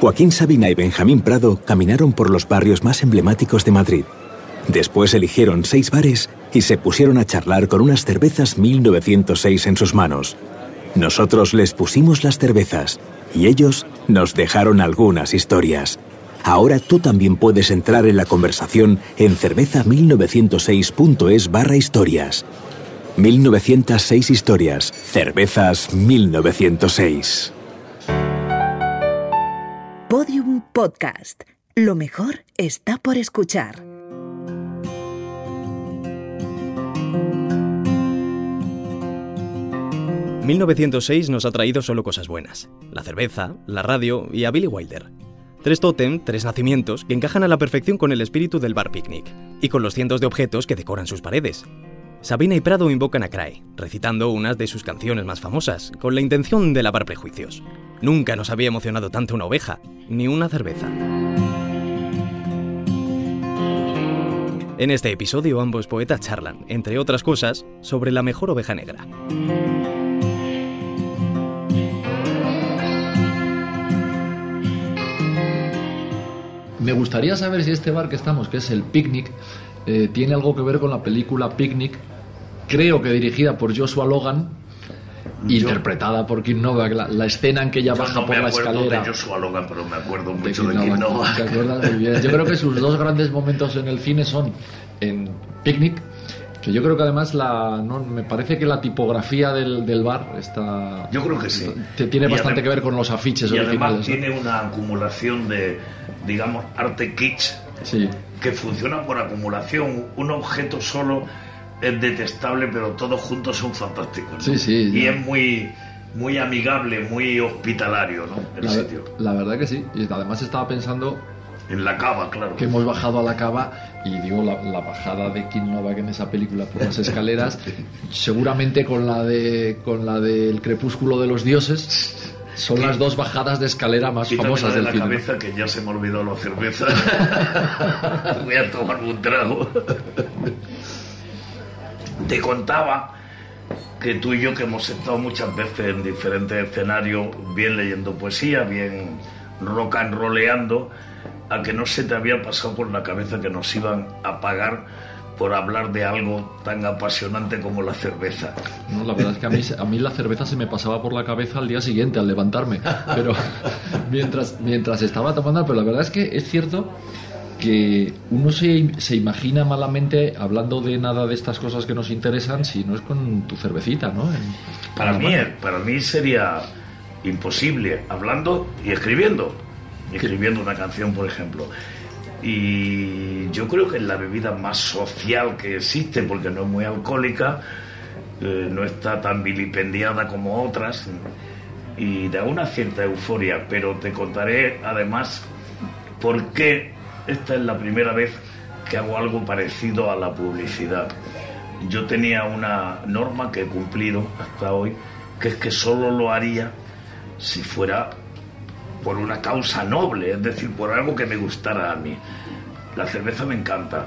Joaquín Sabina y Benjamín Prado caminaron por los barrios más emblemáticos de Madrid. Después eligieron seis bares y se pusieron a charlar con unas cervezas 1906 en sus manos. Nosotros les pusimos las cervezas y ellos nos dejaron algunas historias. Ahora tú también puedes entrar en la conversación en cerveza1906.es barra historias. 1906 historias. Cervezas 1906. Podium Podcast. Lo mejor está por escuchar. ...1906 nos ha traído solo cosas buenas. La cerveza, la radio y a Billy Wilder. Tres tótem, tres nacimientos, que encajan a la perfección con el espíritu del bar picnic. Y con los cientos de objetos que decoran sus paredes. Sabina y Prado invocan a Crae, recitando unas de sus canciones más famosas, con la intención de lavar prejuicios. Nunca nos había emocionado tanto una oveja, ni una cerveza. En este episodio ambos poetas charlan, entre otras cosas, sobre la mejor oveja negra. Me gustaría saber si este bar que estamos, que es el Picnic, eh, tiene algo que ver con la película Picnic, creo que dirigida por Joshua Logan, interpretada por Kim Novak, la, la escena en que ella Yo baja no por me la acuerdo escalera. de Joshua Logan, pero me acuerdo de mucho Kim de Kim Novak. Novak. ¿Te acuerdas muy bien? Yo creo que sus dos grandes momentos en el cine son en Picnic, que yo creo que además la, no, me parece que la tipografía del, del bar está Yo creo que sí. tiene Y bastante que ver con los afiches Y además tiene una acumulación de, digamos, arte kitsch Sí. que funciona por acumulación. Un objeto solo es detestable, pero todos juntos son fantásticos. ¿no? Sí, sí, Y ya. es muy, muy amigable, muy hospitalario, ¿no? El La, sitio. la verdad que sí. Y además estaba pensando En la cava, claro. que hemos bajado a la cava y digo la, la bajada de Kim Novak en esa película por las escaleras, seguramente con la de con la del crepúsculo de los dioses, son las dos bajadas de escalera más Quítame famosas la de del la cabeza que ya se me olvidó la cerveza. Voy a tomar un trago. Te contaba que tú y yo que hemos estado muchas veces en diferentes escenarios, bien leyendo poesía, bien rock and rolleando, a que no se te había pasado por la cabeza que nos iban a pagar por hablar de algo tan apasionante como la cerveza. No, la verdad es que a mí, a mí la cerveza se me pasaba por la cabeza al día siguiente, al levantarme. Pero mientras, mientras estaba tomando, pero la verdad es que es cierto que uno se, se imagina malamente hablando de nada de estas cosas que nos interesan si no es con tu cervecita, ¿no? En- Para mí, para mí sería imposible hablando y escribiendo. Escribiendo una canción, por ejemplo. Y yo creo que es la bebida más social que existe, porque no es muy alcohólica, eh, no está tan vilipendiada como otras, y da una cierta euforia. Pero te contaré además por qué esta es la primera vez que hago algo parecido a la publicidad. Yo tenía una norma que he cumplido hasta hoy, que es que solo lo haría si fuera por una causa noble, es decir, por algo que me gustara a mí. La cerveza me encanta.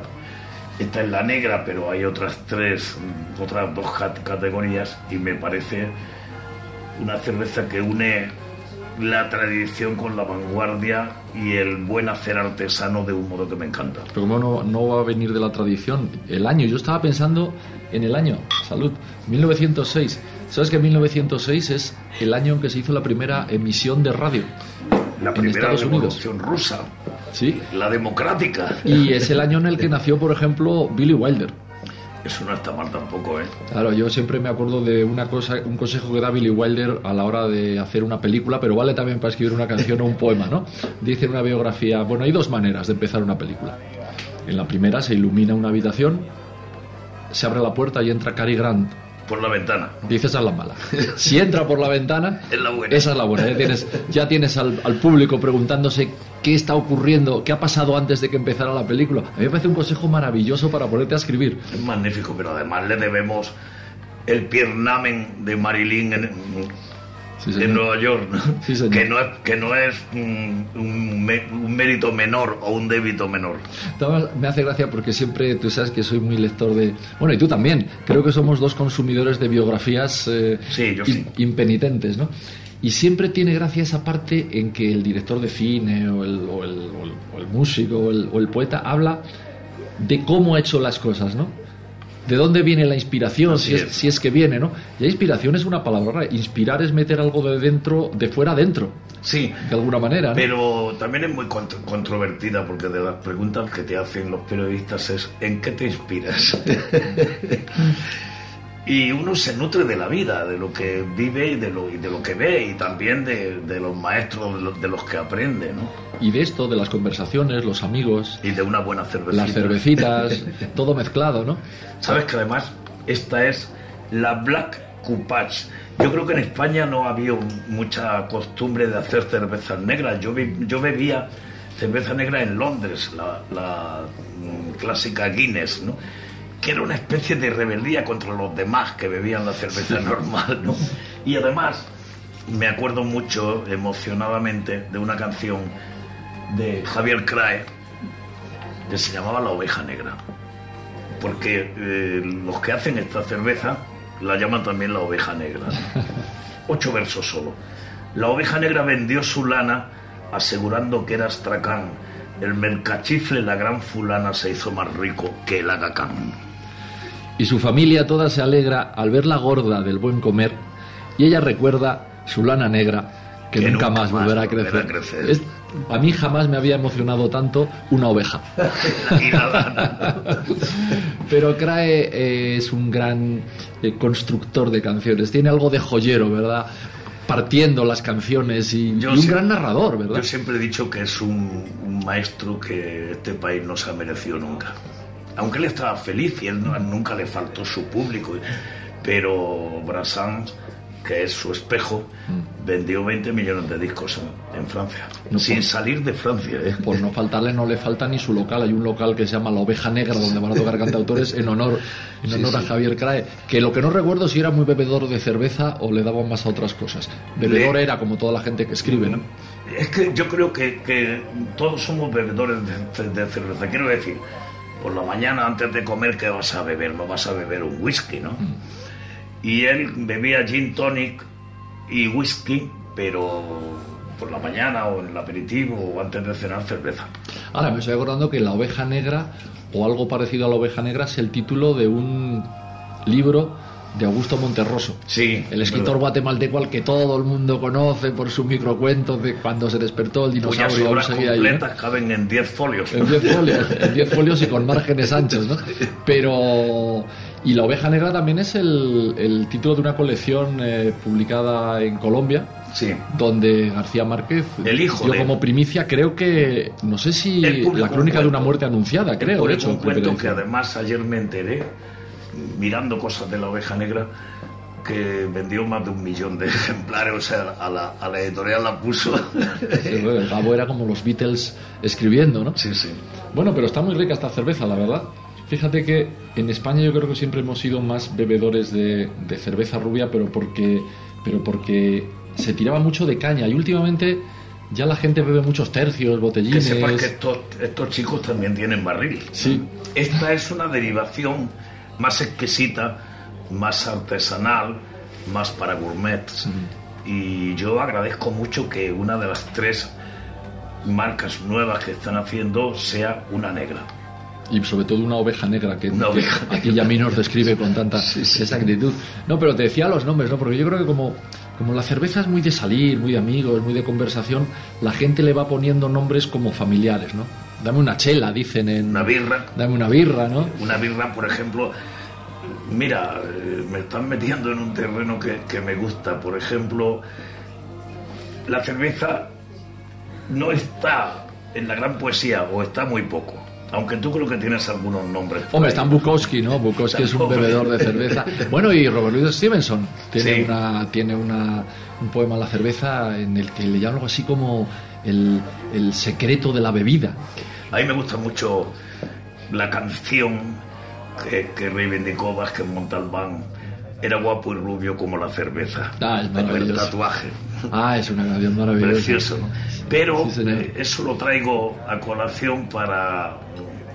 Esta es la negra, pero hay otras tres, mm, otras dos cat- categorías y me parece una cerveza que une la tradición con la vanguardia y el buen hacer artesano de un modo que me encanta. Pero no, no va a venir de la tradición. El año, yo estaba pensando en el año, salud, 1906. ¿Sabes que 1906 es el año en que se hizo la primera emisión de radio? La En primera Estados Unidos. rusa, Sí. la democrática. Y es el año en el que nació, por ejemplo, Billy Wilder. Eso no está mal tampoco, ¿eh? Claro, yo siempre me acuerdo de una cosa, un consejo que da Billy Wilder a la hora de hacer una película, pero vale también para escribir una canción o un poema, ¿no? Dice en una biografía, bueno, hay dos maneras de empezar una película. En la primera se ilumina una habitación, se abre la puerta y entra Cary Grant. Por la ventana. Dice esa es la mala. Si entra por la ventana, Es la buena. esa es la buena. Ya tienes, ya tienes al, al público preguntándose qué está ocurriendo, qué ha pasado antes de que empezara la película. A mí me parece un consejo maravilloso para ponerte a escribir. Es magnífico, pero además le debemos el piernamen de Marilyn en, Sí, en. Nueva York, ¿no? Sí, señor. que no es, que no es un, me- un mérito menor o un débito menor. Además, Me hace gracia porque siempre tú sabes que soy muy lector de. Bueno, y tú también. Creo que somos dos consumidores de biografías eh, yo impenitentes, ¿no? Y siempre tiene gracia esa parte en que el director de cine o el, o el- o el- o el músico o el poeta habla de cómo ha hecho las cosas, ¿no? ¿De dónde viene la inspiración? Si es, es. si es que viene, ¿no? Ya inspiración es una palabra rara. Inspirar es meter algo de dentro, de fuera adentro, Sí, de alguna manera, ¿no? pero también es muy contro- controvertida porque de las preguntas que te hacen los periodistas es ¿en qué te inspiras? y uno se nutre de la vida, de lo que vive y de lo, y de lo que ve y también de, de los maestros, de los, de los que aprende, ¿no? Y de esto, de las conversaciones, los amigos, Y de una buena cervecita. las cervecitas, todo mezclado, ¿no? Sabes que además esta es la Black Coupage. Yo creo que en España no había mucha costumbre de hacer cervezas negras. Yo, vi- yo bebía cerveza negra en Londres, la, la, mm, clásica Guinness, ¿no? Que era una especie de rebeldía contra los demás que bebían la cerveza normal. ¿no? Y además me acuerdo mucho emocionadamente de una canción de Javier Crae que se llamaba La oveja negra porque eh, los que hacen esta cerveza la llaman también la oveja negra. ¿no? Ocho versos solo. La oveja negra vendió su lana asegurando que era astracán. El mercachifle, la gran fulana, se hizo más rico que el agacán. Y su familia toda se alegra al verla gorda del buen comer y ella recuerda su lana negra que, Que nunca, nunca más más volverá a volverá crecer. a crecer. Es- a mí jamás me había emocionado tanto una oveja. Pero Crae eh, es un gran eh, constructor de canciones, tiene algo de joyero, ¿verdad? Partiendo las canciones y, Yo y un gran narrador, ¿verdad? Yo siempre he dicho que es un, un maestro que este país no se ha merecido nunca. Aunque él estaba feliz y él no- nunca le faltó su público. Pero Brassens, que es su espejo, vendió 20 millones de discos en, en Francia. No, sin por- salir de Francia. ¿eh? Por no faltarle, no le falta ni su local. Hay un local que se llama La Oveja Negra, donde van a tocar cantautores en honor, en honor a Javier Crae. Que lo que no recuerdo si era muy bebedor de cerveza o le daban más a otras cosas. Bebedor Le- era como toda la gente que escribe, ¿no? Es que yo creo que, que todos somos bebedores de, de cerveza. Quiero decir, por la mañana antes de comer, ¿qué vas a beber? No vas a beber un whisky, ¿no? Y él bebía gin tonic y whisky, pero por la mañana o en el aperitivo o antes de cenar cerveza. Ahora me estoy acordando que La Oveja Negra, o algo parecido a La Oveja Negra, es el título de un libro de Augusto Monterroso. Sí, El escritor guatemalteco al que todo el mundo conoce por sus microcuentos de cuando se despertó el cuyas dinosaurio aún obras seguía ahí, ¿no? completas caben en 10 folios. En 10 folios, en 10 folios y con márgenes anchos, ¿no? Pero. Y La Oveja Negra también es el, el título de una colección eh, publicada en Colombia, Sí. donde García Márquez El hijo dio de- como primicia, creo que. No sé si. La un crónica de una muerte anunciada, creo, de hecho. un cuento que además ayer me enteré, mirando cosas de la oveja negra, que vendió más de un millón de ejemplares, o sea, a la, a la editorial la puso. Sí, bueno, el Gabo era como los Beatles escribiendo, ¿no? sí, sí. Bueno, pero está muy rica esta cerveza, la verdad. Fíjate que en España yo creo que siempre hemos sido más bebedores de, de cerveza rubia, pero porque, pero porque se tiraba mucho de caña. Y últimamente ya la gente bebe muchos tercios, Que botellines. sepas que estos, estos chicos también tienen barril. Sí, Esta es una derivación más exquisita, más artesanal, más para gourmets. Y yo agradezco mucho que una de las tres marcas nuevas que están haciendo sea una negra. y sobre todo una oveja negra que, Una que aquí ya nos describe con tanta exactitud. No, pero te decía los nombres, ¿no? Porque yo creo que como, como la cerveza es muy de salir, muy de amigos, muy de conversación, la gente le va poniendo nombres como familiares, ¿no? Dame una chela, dicen en... Una birra. Dame una birra, ¿no? Una birra, por ejemplo, mira, eh, me están metiendo en un terreno que, que me gusta. Por ejemplo, la cerveza no está en la gran poesía o está muy poco. Aunque tú creo que tienes algunos nombres. Hombre, está Bukowski, ¿no? Bukowski es un bebedor de cerveza. Bueno, y Robert Louis Stevenson tiene, Sí. una, tiene una, un poema La cerveza en el que le llama algo así como el, el secreto de la bebida. A mí me gusta mucho la canción que, que reivindicó Vázquez Montalbán. Era guapo y rubio como la cerveza. Ah, es Con el maravilloso. tatuaje. Ah, es una canción maravillosa. Precioso. ¿no? Pero Sí, eh, eso lo traigo a colación para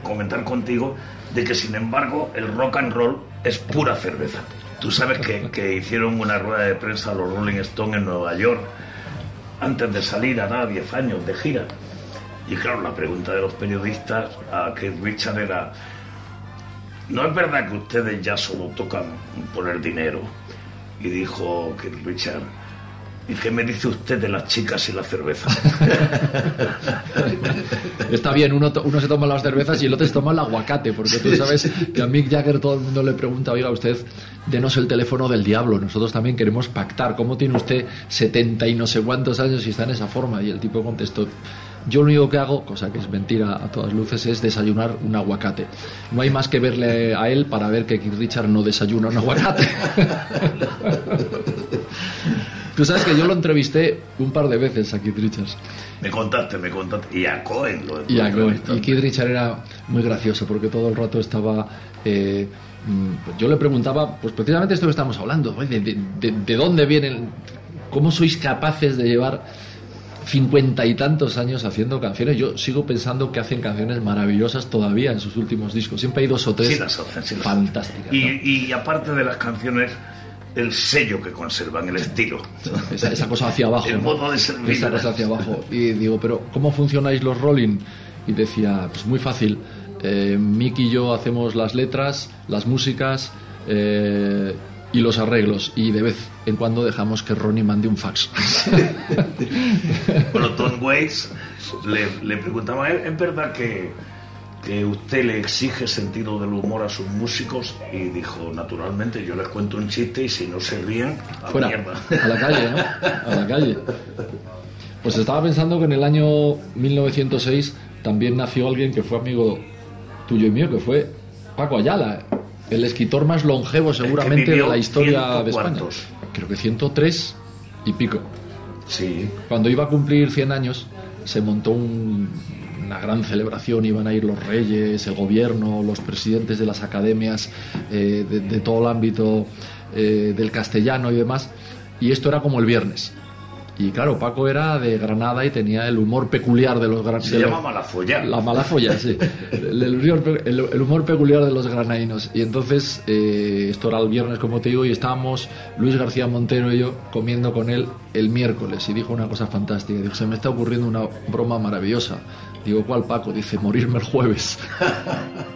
comentar contigo de que sin embargo el rock and roll es pura cerveza. Tú sabes que, que hicieron una rueda de prensa los Rolling Stones en Nueva York antes de salir a nada 10 años de gira. Y claro, la pregunta de los periodistas a Keith Richard era, ¿no es verdad que ustedes ya solo tocan por el dinero? Y dijo Keith Richard, ¿y qué me dice usted de las chicas y la cerveza? Está bien, uno, se toma las cervezas y el otro se toma el aguacate, porque tú sabes que a Mick Jagger todo el mundo le pregunta, oiga usted, denos el teléfono del diablo, nosotros también queremos pactar, ¿cómo tiene usted 70 y no sé cuántos años y está en esa forma? Y el tipo contestó, yo lo único que hago, cosa que es mentira a todas luces, es desayunar un aguacate. No hay más que verle a él para ver que Keith Richard no desayuna un aguacate. Tú sabes que yo lo entrevisté un par de veces a Keith Richards. me contaste, me contaste. Y a Cohen lo Y, a- lo y. Keith Richard era muy gracioso porque todo el rato estaba. eh, mm, yo le preguntaba, pues precisamente esto que estamos hablando, de, de- de dónde vienen? ¿Cómo sois capaces de llevar cincuenta y tantos años haciendo canciones? Yo sigo pensando que hacen canciones maravillosas todavía en sus últimos discos. Siempre hay dos o tres Sí las hacen, sí las fantásticas. y aparte de las canciones, el sello que conservan, el estilo. esa, esa cosa hacia abajo. El ¿no? modo de servir. Esa cosa hacia abajo. Y digo, pero ¿cómo funcionáis los Rolling? Y decía, pues muy fácil. Eh, Mick y yo hacemos las letras, las músicas eh, y los arreglos. Y de vez en cuando dejamos que Ronnie mande un fax. Bueno, Tom Waits le, le preguntaba, ¿es es verdad que, que usted le exige sentido del humor a sus músicos? Y dijo, naturalmente, yo les cuento un chiste y si no se ríen, a Fuera, mierda. a la calle, ¿no? A la calle. Pues estaba pensando que en el año 1906 también nació alguien que fue amigo tuyo y mío, que fue Paco Ayala, el escritor más longevo seguramente de la historia de España. cuantos. Creo que 103 y pico. Sí, Cuando iba a cumplir 100 años, se montó un- una gran celebración, iban a ir los reyes, el gobierno, los presidentes de las academias, eh, de, todo el ámbito eh, del castellano y demás, y esto era como el viernes. Y claro, Paco era de Granada y tenía el humor peculiar de los se granaínos. llama Malafolla. La mala folla, sí. El, el- el humor peculiar de los granadinos. Y entonces, eh, esto era el viernes, como te digo, y estábamos Luis García Montero y yo comiendo con él el miércoles. Y dijo una cosa fantástica. Dijo, se me está ocurriendo una broma maravillosa. Digo, ¿cuál Paco? Dice, morirme el jueves.